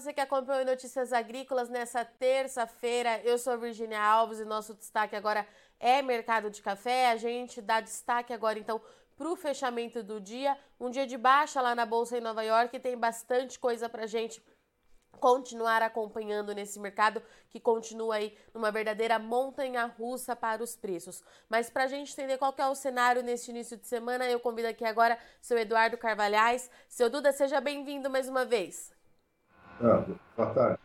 você que acompanhou Notícias Agrícolas nessa terça-feira. Eu sou Virginia Alves e nosso destaque agora é mercado de café. A gente dá destaque agora então para o fechamento do dia. Um dia de baixa lá na Bolsa em Nova York. Tem bastante coisa para gente continuar acompanhando nesse mercado que continua aí numa verdadeira montanha russa para os preços. Mas para a gente entender qual é o cenário neste início de semana, eu convido aqui agora seu Eduardo Carvalhais. Seu Duda, seja bem-vindo mais uma vez. Ah, boa tarde.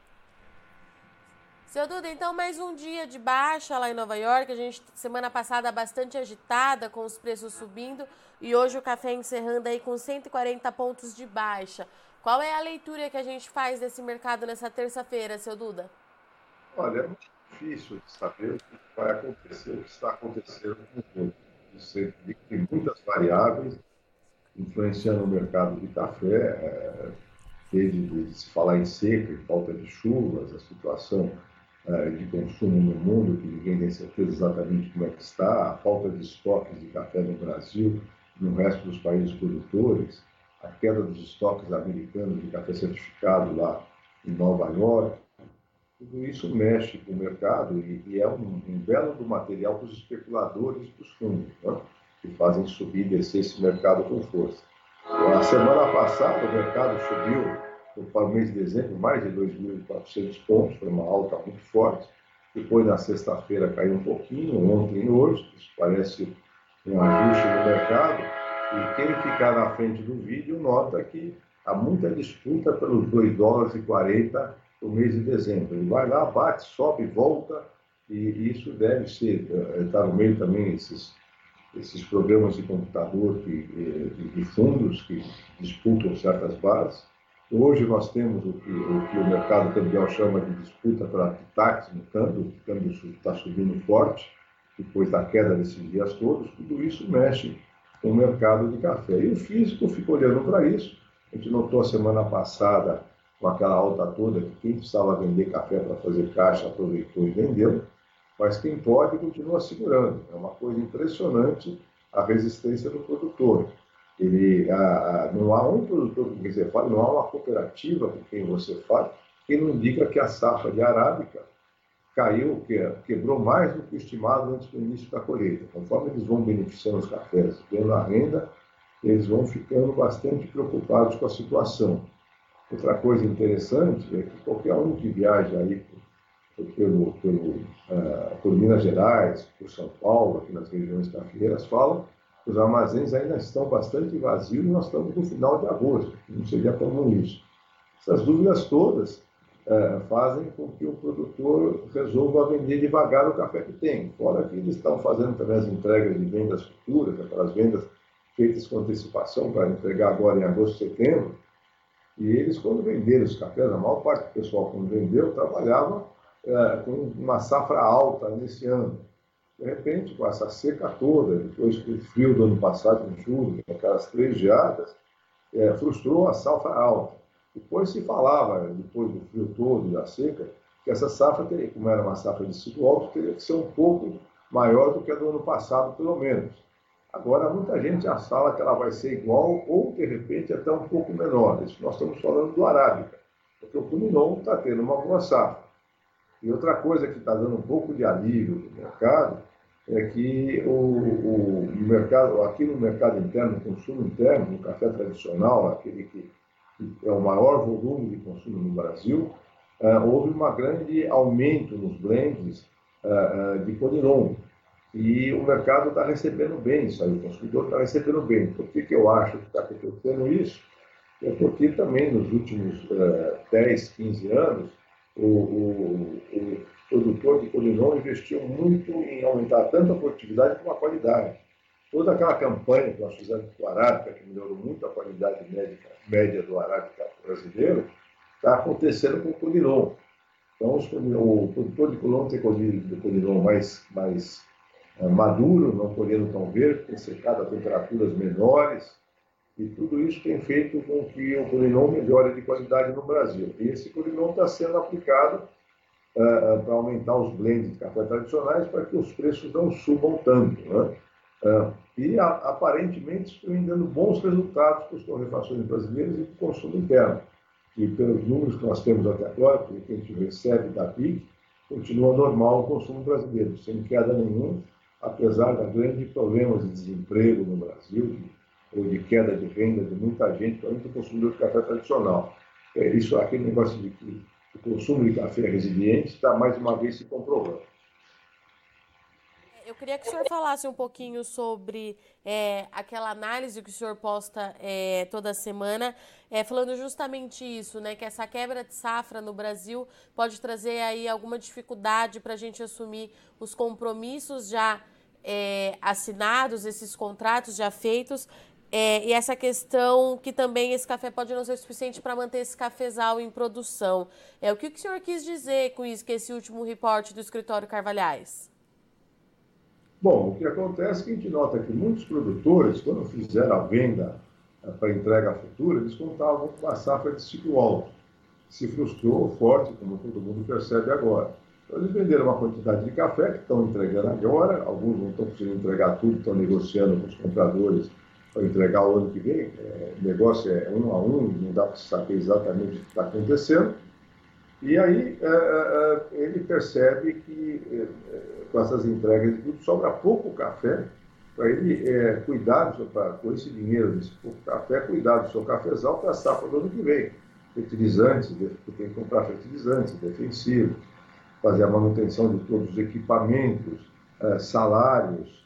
Seu Duda, então mais um dia de baixa lá em Nova York. A gente, semana passada, bastante agitada, com os preços subindo. E hoje o café encerrando aí com 140 pontos de baixa. Qual é a leitura que a gente faz desse mercado nessa terça-feira, seu Duda? Olha, é muito difícil de saber o que vai acontecer, o que está acontecendo com o mundo. Tem muitas variáveis influenciando o mercado de café, é, desde se falar em seca, falta de chuvas, a situação é, de consumo no mundo, que ninguém tem certeza exatamente como é que está, a falta de estoques de café no Brasil, no resto dos países produtores, a queda dos estoques americanos de café certificado lá em Nova York. Tudo isso mexe com o mercado e, e é um, um, belo do material para os especuladores dos fundos, né? que fazem subir e descer esse mercado com força. A semana passada, o mercado subiu para o mês de dezembro mais de 2.400 pontos, foi uma alta muito forte. Depois, na sexta-feira, caiu um pouquinho, ontem e hoje, isso parece um ajuste no mercado e quem ficar na frente do vídeo nota que há muita disputa pelos 2 dólares e 40 no mês de dezembro. Ele vai lá, bate, sobe, volta, e isso deve ser, está eh, no meio também esses, esses programas de computador que, eh, de, fundos que disputam certas bases. Hoje nós temos o que o, que o mercado cambial chama de disputa para taxas no câmbio, o câmbio está subindo forte, depois da queda desses dias todos, tudo isso mexe o mercado de café. E o físico fica olhando para isso. A gente notou a semana passada, com aquela alta toda, que quem precisava vender café para fazer caixa aproveitou e vendeu, mas quem pode continua segurando. É uma coisa impressionante a resistência do produtor. Ele, a, a, não há um produtor com quem você fala, não há uma cooperativa com quem você fala, que não diga que a safra de arábica caiu, quebrou mais do que estimado antes do início da colheita. Conforme eles vão beneficiando os cafés, tendo a renda, eles vão ficando bastante preocupados com a situação. Outra coisa interessante é que qualquer um que viaja aí pelo, pelo, uh, por Minas Gerais, por São Paulo, aqui nas regiões cafeeiras, fala que os armazéns ainda estão bastante vazios e nós estamos no final de agosto, não seria comum isso. Essas dúvidas todas é, fazem com que o produtor resolva vender devagar o café que tem. Fora que eles estão fazendo também as entregas de vendas futuras, aquelas vendas feitas com antecipação para entregar agora em agosto, setembro. E eles, quando venderam os cafés, a maior parte do pessoal, quando vendeu, trabalhava com uma safra alta nesse ano. De repente, com essa seca toda, depois do frio do ano passado, em julho, aquelas três geadas, é, frustrou a safra alta. Depois se falava, depois do frio todo, da seca, que essa safra, teria, como era uma safra de ciclo alto, teria que ser um pouco maior do que a do ano passado, pelo menos. Agora, muita gente fala que ela vai ser igual ou, de repente, até um pouco menor. Isso nós estamos falando do Arábica, porque o Cuninon está tendo uma boa safra. E outra coisa que está dando um pouco de alívio no mercado é que o, o mercado, aqui no mercado interno, no consumo interno, no café tradicional, aquele que é o maior volume de consumo no Brasil, uh, houve um grande aumento nos blends uh, uh, de Codiron. E o mercado está recebendo bem isso aí, o consumidor está recebendo bem. Por que, que eu acho que está acontecendo isso? É porque também nos últimos 10, 15 anos, o, o, o produtor de Codiron investiu muito em aumentar tanto a produtividade como a qualidade. Toda aquela campanha que nós fizemos com o Arábica, que melhorou muito a qualidade médica, média do Arábica brasileiro, está acontecendo com o Coliron. Então, o produtor de Colombo tem Coliron mais, mais é, maduro, não colhendo tão verde, tem secado a temperaturas menores, e tudo isso tem feito com que o Coliron melhore de qualidade no Brasil. E esse Coliron está sendo aplicado uh, para aumentar os blends de café tradicionais para que os preços não subam tanto. Né? É, e aparentemente estão dando bons resultados para os torrefações brasileiros e para o consumo interno. que, pelos números que nós temos até agora, que a gente recebe da PIC, continua normal o consumo brasileiro, sem queda nenhuma, apesar da grandes problemas de desemprego no Brasil, ou de queda de renda de muita gente, principalmente o consumidor de café tradicional. É, isso, aquele negócio de que o consumo de café resiliente está mais uma vez se comprovando. Eu queria que o senhor falasse um pouquinho sobre é, aquela análise que o senhor posta é, toda semana, é, falando justamente isso, né? Que essa quebra de safra no Brasil pode trazer aí alguma dificuldade para a gente assumir os compromissos já é, assinados, esses contratos já feitos, é, e essa questão que também esse café pode não ser suficiente para manter esse cafezal em produção. É, o que o senhor quis dizer com isso, com esse último reporte do escritório Carvalhais? Bom, o que acontece é que a gente nota que muitos produtores, quando fizeram a venda eh, para entrega futura, eles contavam com uma safra de ciclo alto. Se frustrou forte, como todo mundo percebe agora. Então, eles venderam uma quantidade de café que estão entregando agora, alguns não estão conseguindo entregar tudo, estão negociando com os compradores para entregar o ano que vem. É, o negócio é um a um, não dá para saber exatamente o que está acontecendo. E aí é, é, é ele percebe que é, com essas entregas e tudo, sobra pouco café para ele é, cuidar pra, com esse dinheiro desse pouco café, cuidar do seu cafezal para a safra do ano que vem. Fertilizantes, tem que comprar fertilizantes, defensivos, fazer a manutenção de todos os equipamentos, é, salários,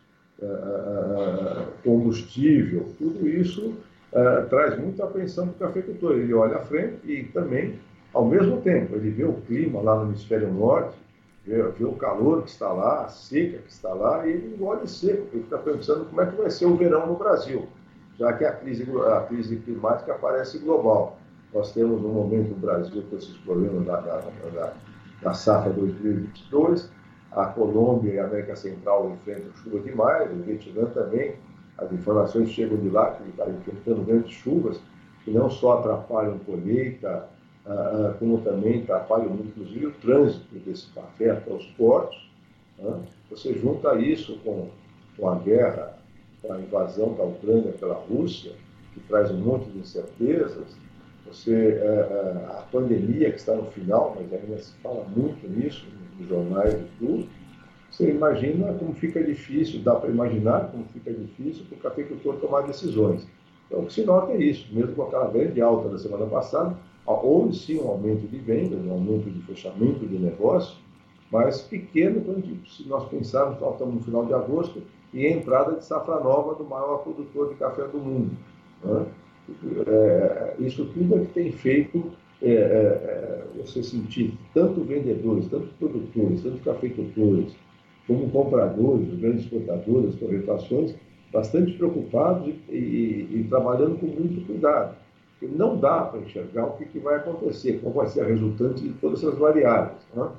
combustível, tudo isso é, traz muita apreensão para o cafeicultor. Ele olha à frente e também, ao mesmo tempo, ele vê o clima lá no hemisfério norte, vê, vê, o calor que está lá, a seca que está lá, e ele engole seco, ele fica pensando como é que vai ser o verão no Brasil, já que a crise, a crise climática aparece global. Nós temos no momento no Brasil com esses problemas da, da, da, da safra 2022, a Colômbia e a América Central enfrentam chuva demais, o Vietnã também, as informações chegam de lá que está enfrentando grandes chuvas, que não só atrapalham colheita, ah, como também atrapalham inclusive, o trânsito desse café até os portos. Né? Você junta isso com, com a guerra, com a invasão da Ucrânia pela Rússia, que traz um monte de incertezas, você, é, é, a pandemia que está no final, mas ainda se fala muito nisso nos jornais e tudo, você imagina como fica difícil, dá para imaginar como fica difícil para o cafeicultor tomar decisões. Então, o que se nota é isso, mesmo com aquela grande alta da semana passada, houve sim um aumento de vendas, um aumento de fechamento de negócio, mas pequeno se nós pensarmos, nós estamos no final de agosto, e a entrada de safra nova do maior produtor de café do mundo. Né? É, isso tudo é que tem feito é, é, é você sentir tanto vendedores, tanto produtores, tanto cafeicultores, como compradores, grandes exportadores, torrefações, bastante preocupados e, e, e trabalhando com muito cuidado não dá para enxergar o que, que, vai acontecer, qual vai ser a resultante de todas essas variáveis. Né?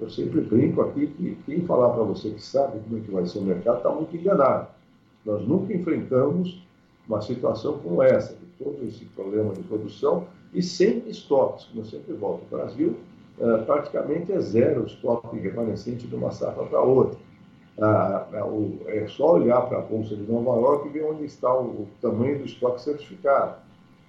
Eu sempre brinco aqui que quem falar para você que sabe como é que vai ser o mercado está muito enganado. Nós nunca enfrentamos uma situação como essa, de todo esse problema de produção e sem estoques, como eu sempre volto. O Brasil é, praticamente é zero o estoque remanescente de uma safra para outra. Ah, é só olhar para a Bolsa de Nova York e ver onde está o, o tamanho do estoque certificado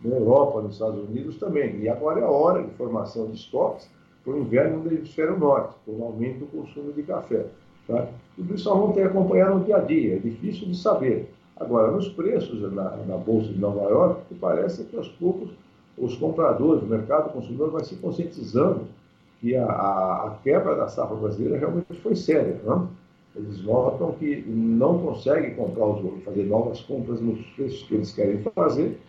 na Europa, nos Estados Unidos também. E agora é a hora de formação de estoques para o inverno do hemisfério norte, com o aumento do consumo de café. Tá? Tudo isso nós vamos ter que acompanhar no dia a dia, é difícil de saber. Agora, nos preços na, na Bolsa de Nova York, parece que aos poucos os compradores, o mercado consumidor vai se conscientizando que a, a, a, quebra da safra brasileira realmente foi séria. Não? Eles notam que não conseguem comprar os fazer novas compras nos preços que eles querem fazer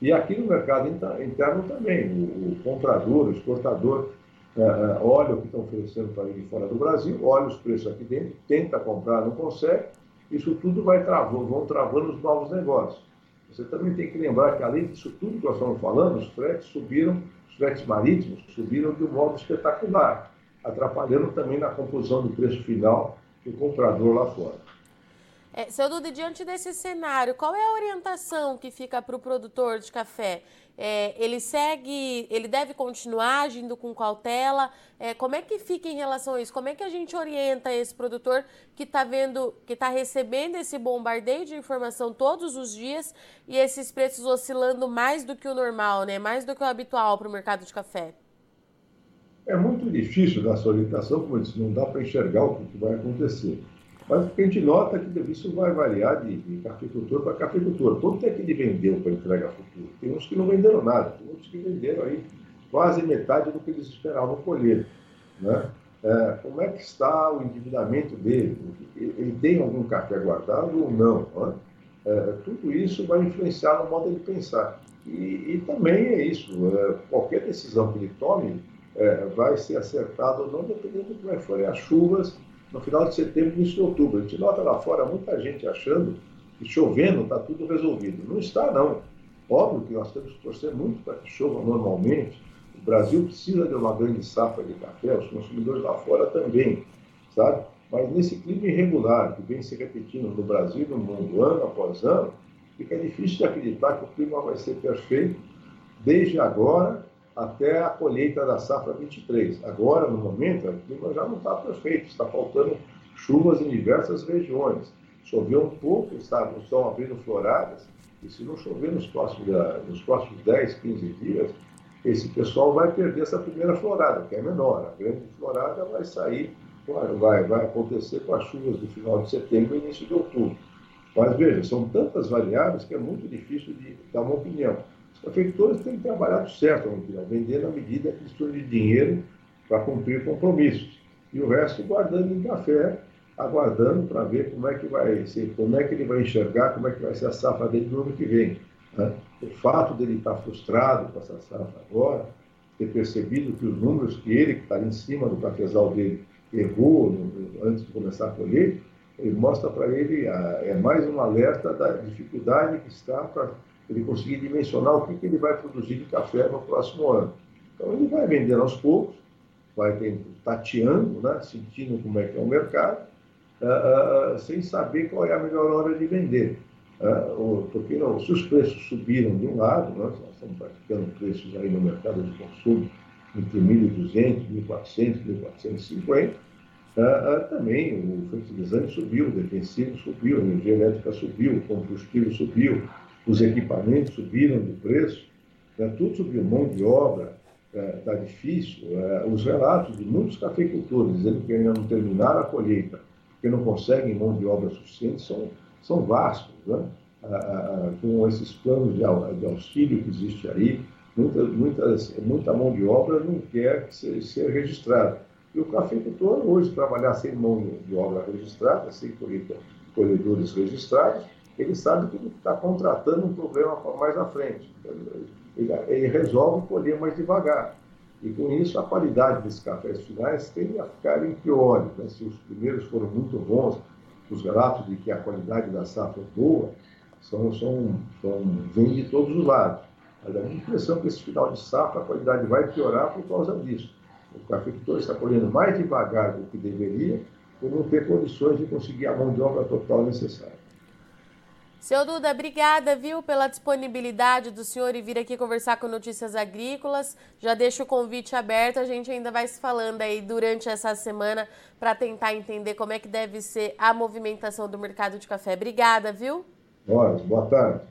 e aqui no mercado interno também, o, o comprador, o exportador, é, é, olha o que estão oferecendo para ele fora do Brasil, olha os preços aqui dentro, tenta comprar, não consegue, isso tudo vai travando, vão travando os novos negócios. Você também tem que lembrar que, além disso tudo que nós estamos falando, os fretes subiram, os fretes marítimos subiram de um modo espetacular, atrapalhando também na composição do preço final do comprador lá fora. É, seu Duda, diante desse cenário, qual é a orientação que fica para o produtor de café? É, ele segue, ele deve continuar agindo com cautela? É, como é que fica em relação a isso? Como é que a gente orienta esse produtor que está vendo, que está recebendo esse bombardeio de informação todos os dias e esses preços oscilando mais do que o normal, né? Mais do que o habitual para o mercado de café? É muito difícil dar essa orientação, como eu disse, não dá para enxergar o que vai acontecer. Mas o que a gente nota é que isso vai variar de, de cafeicultor para cafeicultor. Quanto é que ele vendeu para entrega futura? Tem uns que não venderam nada, tem outros que venderam aí quase metade do que eles esperavam colher. Né? É, como é que está o endividamento dele? Ele tem algum café guardado ou não? Né? É, tudo isso vai influenciar no modo de pensar. E, e também é isso, é, qualquer decisão que ele tome é, vai ser acertada ou não, dependendo de como forem as chuvas no final de setembro início de outubro. A gente nota lá fora muita gente achando que chovendo está tudo resolvido. Não está, não. Óbvio que nós temos que torcer muito para que chova normalmente. O Brasil precisa de uma grande safra de café, os consumidores lá fora também, sabe? Mas nesse clima irregular que vem se repetindo no Brasil no mundo ano após ano, fica difícil de acreditar que o clima vai ser perfeito desde agora até a colheita da safra 23. Agora, no momento, o clima já não está perfeito, está faltando chuvas em diversas regiões. Choveu um pouco, está, estão abrindo floradas, e se não chover nos próximos, nos próximos 10, 15 dias, esse pessoal vai perder essa primeira florada, que é menor. A grande florada vai sair, vai, vai acontecer com as chuvas do final de setembro e início de outubro. Mas veja, são tantas variáveis que é muito difícil de dar uma opinião. Cafeicultores têm trabalhado certo, vender na medida que precisam de dinheiro para cumprir compromissos. E o resto guardando em café, aguardando para ver como é que vai ser, como é que ele vai enxergar, como é que vai ser a safra dele no ano que vem. Né? O fato dele estar frustrado com essa safra agora, ter percebido que os números que ele, que está em cima do cafezal dele, errou no, antes de começar a colher, ele mostra para ele, a, é mais um alerta da dificuldade que está para ele conseguir dimensionar o que, que ele vai produzir de café no próximo ano. Então, ele vai vendendo aos poucos, vai tateando, né, sentindo como é que é o mercado, uh, uh, sem saber qual é a melhor hora de vender. Uh, porque não, se os preços subiram de um lado, né, nós estamos praticando preços aí no mercado de consumo entre 1.200, 1.400, 1.450, uh, também o fertilizante subiu, o defensivo subiu, a energia elétrica subiu, o combustível subiu, os equipamentos subiram de preço, né, tudo subiu, mão de obra está é, difícil. É, os relatos de muitos cafeicultores dizendo que ainda não terminaram a colheita, porque não conseguem mão de obra suficiente, são, são vastos. Né? com esses planos de, de, auxílio que existe aí, muita, muitas, muita mão de obra não quer ser, ser registrada. E o cafeicultor, hoje, trabalhar sem mão de obra registrada, sem colhedores registrados, ele sabe que ele está contratando um problema mais à frente. Ele, ele, resolve colher mais devagar. E com isso, a qualidade desses cafés finais tende a ficarem piores. Né? Se os primeiros foram muito bons, os relatos de que a qualidade da safra é boa, são, são, são, vêm de todos os lados. Mas a minha impressão é que esse final de safra a qualidade vai piorar por causa disso. O cafeicultor está colhendo mais devagar do que deveria, por não ter condições de conseguir a mão de obra total necessária. Seu Duda, obrigada, viu, pela disponibilidade do senhor e vir aqui conversar com Notícias Agrícolas. Já deixo o convite aberto, a gente ainda vai se falando aí durante essa semana para tentar entender como é que deve ser a movimentação do mercado de café. Obrigada, viu? boa tarde.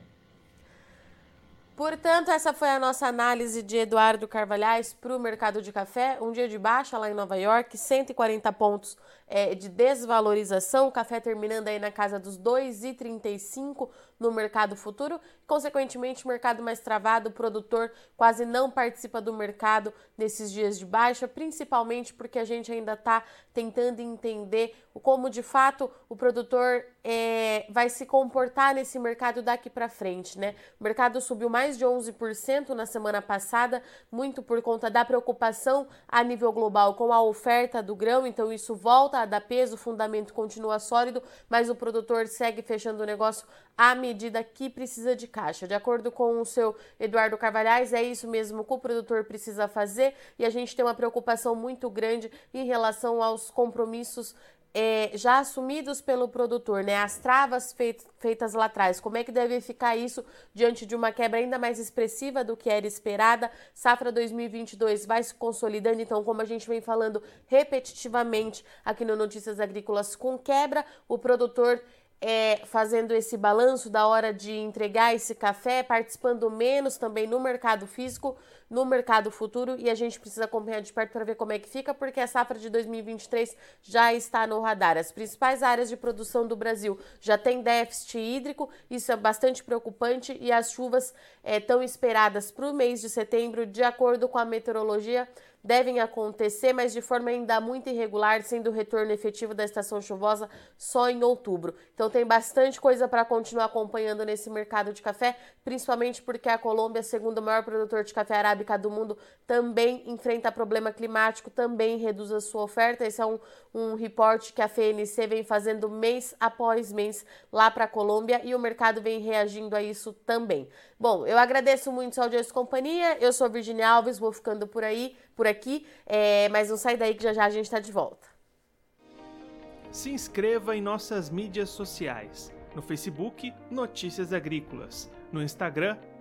Portanto, essa foi a nossa análise de Eduardo Carvalhais para o mercado de café. Um dia de baixa lá em Nova York, 140 pontos é, de desvalorização. O café terminando aí na casa dos 2,35 no mercado futuro. Consequentemente, mercado mais travado, o produtor quase não participa do mercado nesses dias de baixa, principalmente porque a gente ainda está tentando entender como de fato o produtor é, vai se comportar nesse mercado daqui para frente, né? O mercado subiu mais de 11% na semana passada, muito por conta da preocupação a nível global com a oferta do grão, então isso volta a dar peso, o fundamento continua sólido, mas o produtor segue fechando o negócio à medida que precisa de caixa. De acordo com o seu Eduardo Carvalhais, é isso mesmo que o produtor precisa fazer e a gente tem uma preocupação muito grande em relação aos compromissos é, já assumidos pelo produtor, né? As travas feitas lá atrás, como é que deve ficar isso diante de uma quebra ainda mais expressiva do que era esperada? Safra 2022 vai se consolidando, então, como a gente vem falando repetitivamente aqui no Notícias Agrícolas, com quebra, o produtor é, fazendo esse balanço da hora de entregar esse café, participando menos também no mercado físico, no mercado futuro, e a gente precisa acompanhar de perto para ver como é que fica, porque a safra de 2023 já está no radar. As principais áreas de produção do Brasil já têm déficit hídrico, isso é bastante preocupante, e as chuvas é, tão esperadas para o mês de setembro, de acordo com a meteorologia, devem acontecer, mas de forma ainda muito irregular, sendo o retorno efetivo da estação chuvosa só em outubro. Então tem bastante coisa para continuar acompanhando nesse mercado de café, principalmente porque a Colômbia, segundo o maior produtor de café arábica do mundo, também enfrenta problema climático, também reduz a sua oferta. Esse é um, um reporte que a FNC vem fazendo mês após mês lá para a Colômbia e o mercado vem reagindo a isso também. Bom, eu agradeço muito a audiência e companhia. Eu sou Virginia Alves, vou ficando por aí por aqui, é, mas não sai daí que já já a gente está de volta. Se inscreva em nossas mídias sociais. No Facebook, Notícias Agrícolas. No Instagram,